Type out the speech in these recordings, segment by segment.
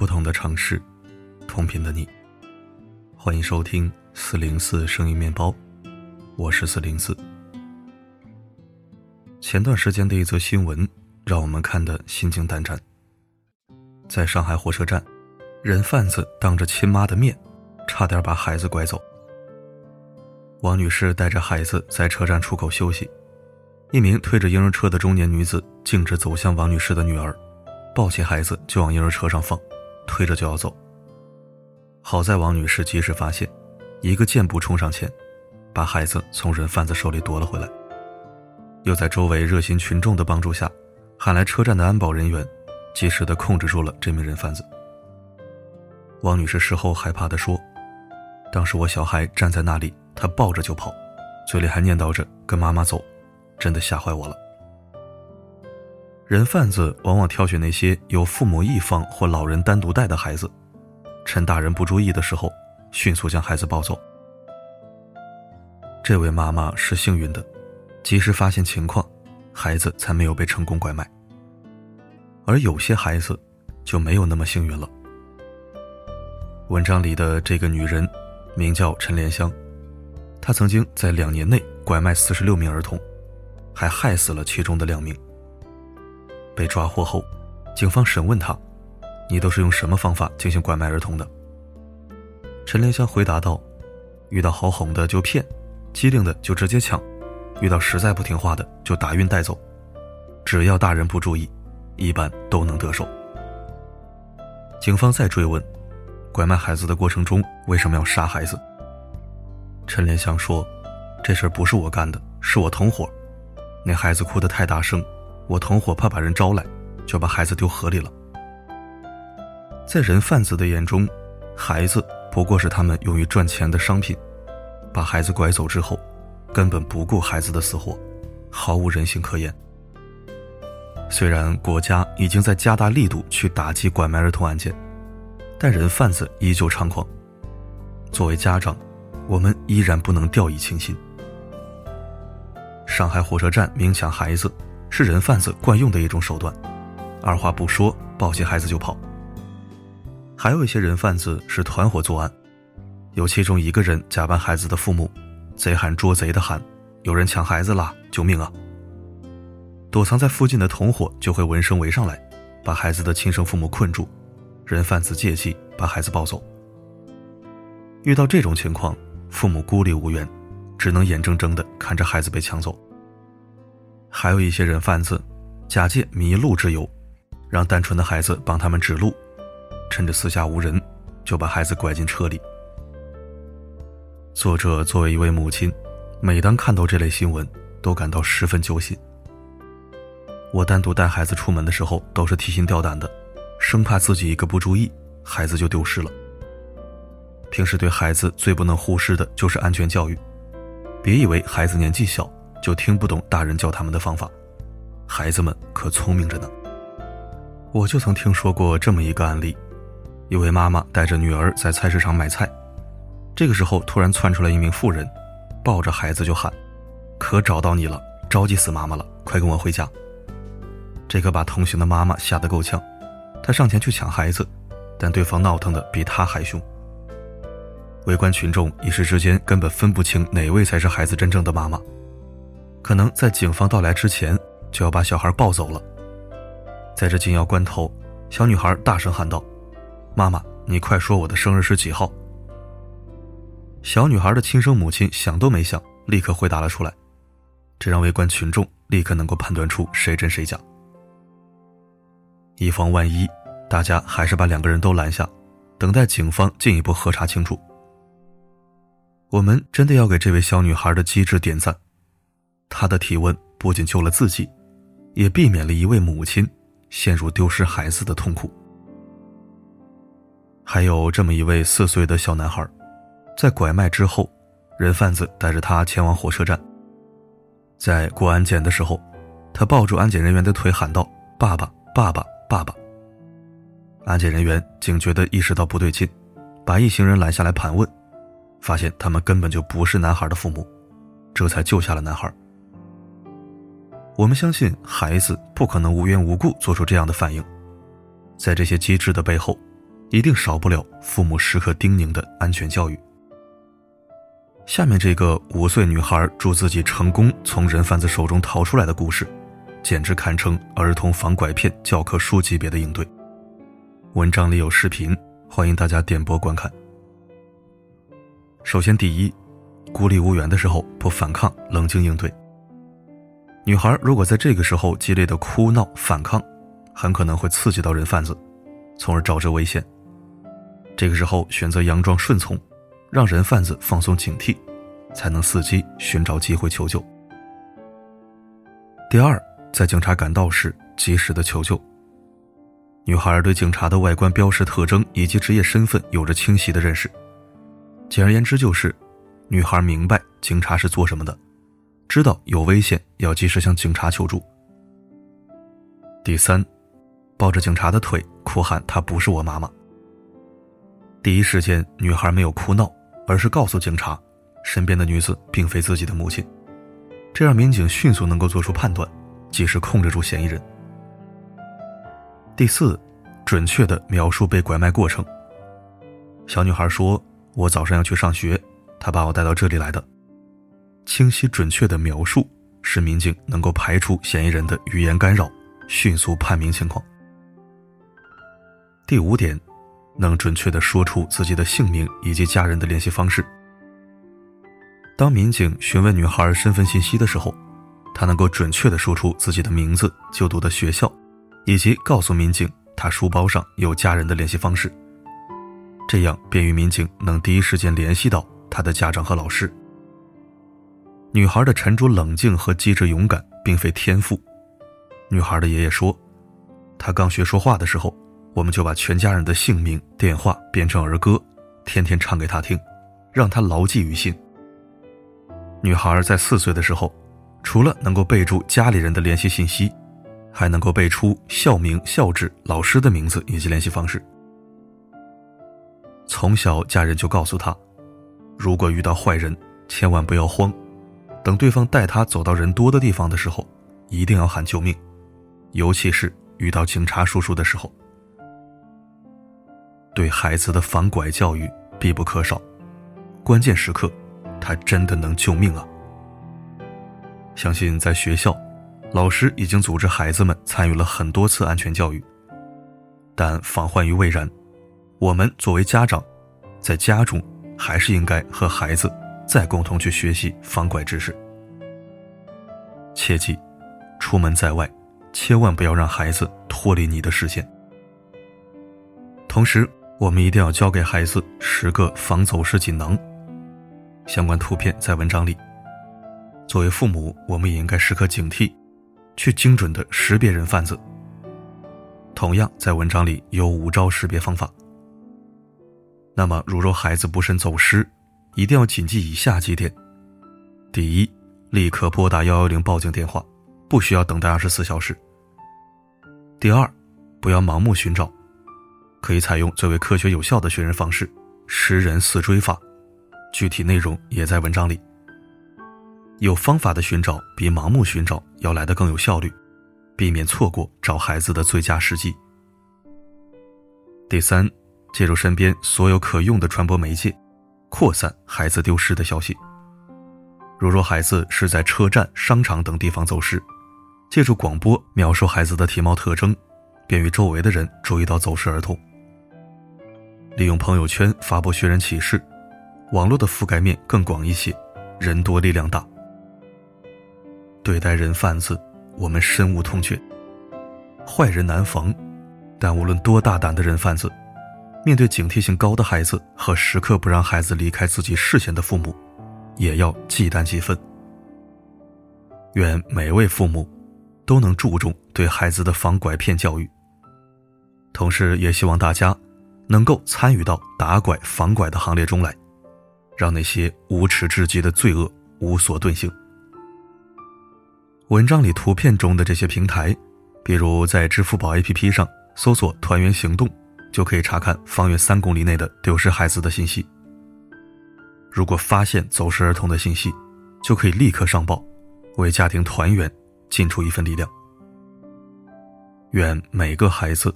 不同的城市，同频的你，欢迎收听四零四声音面包，我是四零四。前段时间的一则新闻让我们看得心惊胆战。在上海火车站，人贩子当着亲妈的面，差点把孩子拐走。王女士带着孩子在车站出口休息，一名推着婴儿车的中年女子径直走向王女士的女儿，抱起孩子就往婴儿车上放。推着就要走。好在王女士及时发现，一个箭步冲上前，把孩子从人贩子手里夺了回来。又在周围热心群众的帮助下，喊来车站的安保人员，及时的控制住了这名人贩子。王女士事后害怕的说：“当时我小孩站在那里，他抱着就跑，嘴里还念叨着跟妈妈走，真的吓坏我了。”人贩子往往挑选那些由父母一方或老人单独带的孩子，趁大人不注意的时候，迅速将孩子抱走。这位妈妈是幸运的，及时发现情况，孩子才没有被成功拐卖。而有些孩子就没有那么幸运了。文章里的这个女人名叫陈莲香，她曾经在两年内拐卖四十六名儿童，还害死了其中的两名。被抓获后，警方审问他：“你都是用什么方法进行拐卖儿童的？”陈莲香回答道：“遇到好哄的就骗，机灵的就直接抢，遇到实在不听话的就打晕带走。只要大人不注意，一般都能得手。”警方再追问：“拐卖孩子的过程中为什么要杀孩子？”陈莲香说：“这事不是我干的，是我同伙。那孩子哭得太大声。”我同伙怕把人招来，就把孩子丢河里了。在人贩子的眼中，孩子不过是他们用于赚钱的商品。把孩子拐走之后，根本不顾孩子的死活，毫无人性可言。虽然国家已经在加大力度去打击拐卖儿童案件，但人贩子依旧猖狂。作为家长，我们依然不能掉以轻心。上海火车站明抢孩子。是人贩子惯用的一种手段，二话不说抱起孩子就跑。还有一些人贩子是团伙作案，有其中一个人假扮孩子的父母，贼喊捉贼的喊：“有人抢孩子了，救命啊！”躲藏在附近的同伙就会闻声围上来，把孩子的亲生父母困住，人贩子借机把孩子抱走。遇到这种情况，父母孤立无援，只能眼睁睁地看着孩子被抢走。还有一些人贩子，假借迷路之由，让单纯的孩子帮他们指路，趁着四下无人，就把孩子拐进车里。作者作为一位母亲，每当看到这类新闻，都感到十分揪心。我单独带孩子出门的时候，都是提心吊胆的，生怕自己一个不注意，孩子就丢失了。平时对孩子最不能忽视的就是安全教育，别以为孩子年纪小。就听不懂大人教他们的方法，孩子们可聪明着呢。我就曾听说过这么一个案例：一位妈妈带着女儿在菜市场买菜，这个时候突然窜出来一名妇人，抱着孩子就喊：“可找到你了，着急死妈妈了，快跟我回家！”这可把同行的妈妈吓得够呛，她上前去抢孩子，但对方闹腾的比她还凶。围观群众一时之间根本分不清哪位才是孩子真正的妈妈。可能在警方到来之前就要把小孩抱走了。在这紧要关头，小女孩大声喊道：“妈妈，你快说我的生日是几号？”小女孩的亲生母亲想都没想，立刻回答了出来，这让围观群众立刻能够判断出谁真谁假。以防万一，大家还是把两个人都拦下，等待警方进一步核查清楚。我们真的要给这位小女孩的机智点赞。他的提问不仅救了自己，也避免了一位母亲陷入丢失孩子的痛苦。还有这么一位四岁的小男孩，在拐卖之后，人贩子带着他前往火车站。在过安检的时候，他抱住安检人员的腿喊道：“爸爸，爸爸，爸爸。”安检人员警觉地意识到不对劲，把一行人拦下来盘问，发现他们根本就不是男孩的父母，这才救下了男孩。我们相信孩子不可能无缘无故做出这样的反应，在这些机智的背后，一定少不了父母时刻叮咛的安全教育。下面这个五岁女孩祝自己成功从人贩子手中逃出来的故事，简直堪称儿童防拐骗教科书级别的应对。文章里有视频，欢迎大家点播观看。首先，第一，孤立无援的时候不反抗，冷静应对。女孩如果在这个时候激烈的哭闹反抗，很可能会刺激到人贩子，从而招致危险。这个时候选择佯装顺从，让人贩子放松警惕，才能伺机寻找机会求救。第二，在警察赶到时及时的求救。女孩对警察的外观标识特征以及职业身份有着清晰的认识。简而言之，就是女孩明白警察是做什么的，知道有危险要及时向警察求助。第三，抱着警察的腿哭喊：“她不是我妈妈。”第一时间，女孩没有哭闹，而是告诉警察，身边的女子并非自己的母亲，这让民警迅速能够做出判断，及时控制住嫌疑人。第四，准确的描述被拐卖过程。小女孩说。我早上要去上学，她把我带到这里来的。清晰准确的描述，使民警能够排除嫌疑人的语言干扰，迅速判明情况。第五点，能准确的说出自己的姓名以及家人的联系方式。当民警询问女孩身份信息的时候，她能够准确的说出自己的名字、就读的学校，以及告诉民警她书包上有家人的联系方式。这样便于民警能第一时间联系到他的家长和老师。女孩的沉着冷静和机智勇敢并非天赋。女孩的爷爷说，她刚学说话的时候，我们就把全家人的姓名、电话编成儿歌，天天唱给她听，让她牢记于心。女孩在四岁的时候，除了能够背住家里人的联系信息，还能够背出校名、校址、老师的名字以及联系方式。从小，家人就告诉她，如果遇到坏人，千万不要慌，等对方带他走到人多的地方的时候，一定要喊救命，尤其是遇到警察叔叔的时候。对孩子的防拐教育必不可少，关键时刻，他真的能救命啊！相信在学校，老师已经组织孩子们参与了很多次安全教育，但防患于未然。我们作为家长，在家中还是应该和孩子再共同去学习防拐知识。切记，出门在外，千万不要让孩子脱离你的视线。同时，我们一定要教给孩子十个防走失锦囊。相关图片在文章里。作为父母，我们也应该时刻警惕，去精准的识别人贩子。同样，在文章里有五招识别方法。那么，如若孩子不慎走失，一定要谨记以下几点：第一，立刻拨打幺幺零报警电话，不需要等待二十四小时；第二，不要盲目寻找，可以采用最为科学有效的寻人方式——识人四追法，具体内容也在文章里。有方法的寻找比盲目寻找要来得更有效率，避免错过找孩子的最佳时机。第三。借助身边所有可用的传播媒介，扩散孩子丢失的消息。如若孩子是在车站、商场等地方走失，借助广播描述孩子的体貌特征，便于周围的人注意到走失儿童。利用朋友圈发布寻人启事，网络的覆盖面更广一些，人多力量大。对待人贩子，我们深恶痛绝。坏人难防，但无论多大胆的人贩子。面对警惕性高的孩子和时刻不让孩子离开自己视线的父母，也要忌惮几分。愿每位父母都能注重对孩子的防拐骗教育，同时也希望大家能够参与到打拐防拐的行列中来，让那些无耻至极的罪恶无所遁形。文章里图片中的这些平台，比如在支付宝 APP 上搜索“团圆行动”。就可以查看方圆三公里内的丢失孩子的信息。如果发现走失儿童的信息，就可以立刻上报，为家庭团圆尽出一份力量。愿每个孩子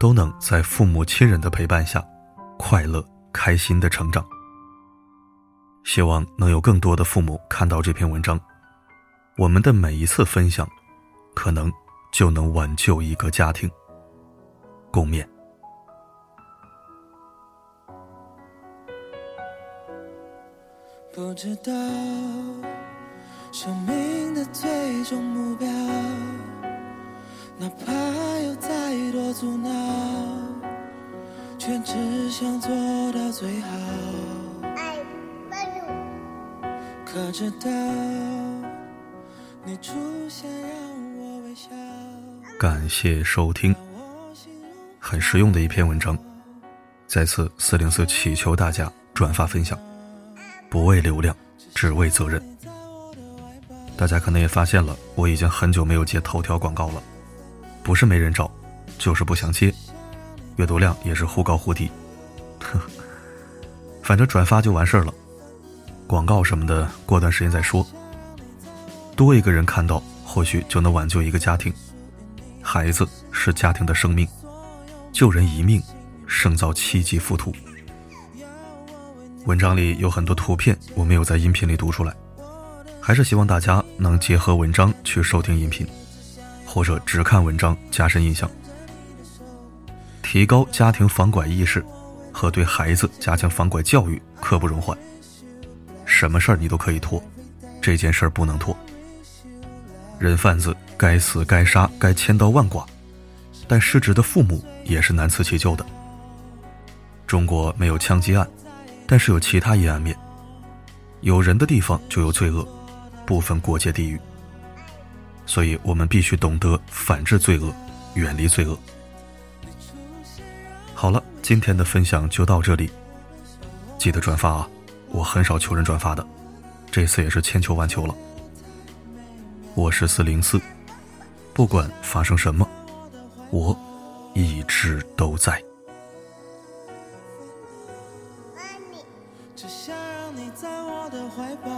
都能在父母亲人的陪伴下，快乐开心的成长。希望能有更多的父母看到这篇文章，我们的每一次分享，可能就能挽救一个家庭。共勉。不知道生命的最终目标，哪怕有再多阻挠，却只想做到最好。可知道你出现让我微笑。感谢收听，很实用的一篇文章。再次四零四祈求大家转发分享。不为流量，只为责任。大家可能也发现了，我已经很久没有接头条广告了，不是没人找，就是不想接，阅读量也是忽高忽低。呵反正转发就完事儿了，广告什么的过段时间再说。多一个人看到，或许就能挽救一个家庭。孩子是家庭的生命，救人一命，胜造七级浮屠。文章里有很多图片，我没有在音频里读出来，还是希望大家能结合文章去收听音频，或者只看文章加深印象，提高家庭防拐意识和对孩子加强防拐教育，刻不容缓。什么事儿你都可以拖，这件事儿不能拖。人贩子该死该杀该千刀万剐，但失职的父母也是难辞其咎的。中国没有枪击案。但是有其他阴暗面，有人的地方就有罪恶，不分国界地域。所以我们必须懂得反制罪恶，远离罪恶。好了，今天的分享就到这里，记得转发啊！我很少求人转发的，这次也是千求万求了。我是四零四，不管发生什么，我一直都在。只想让你在我的怀抱。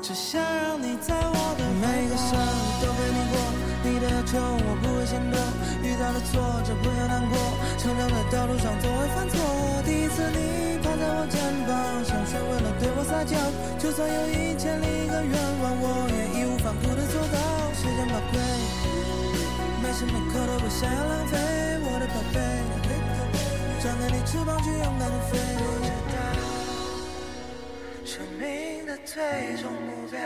只想让你在我的每个生日都陪你过，你的要求我不会嫌多，遇到了挫折不要难过，成长的道路上总会犯错。第一次你趴在我肩膀，像学会了对我撒娇，就算有一千零一个愿望，我也义无反顾的做到。时间宝贵，每时每刻都不想要浪费，想给你翅膀去勇敢的飞。我知道，生命的最终目标，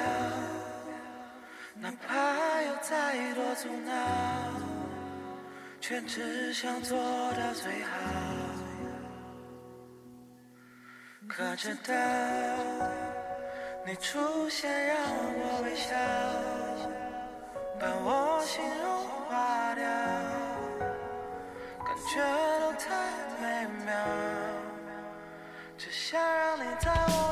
哪怕有再多阻挠，却只想做到最好。可直到你出现，让我微笑，把我心融化掉，感觉。秒，只想让你在我。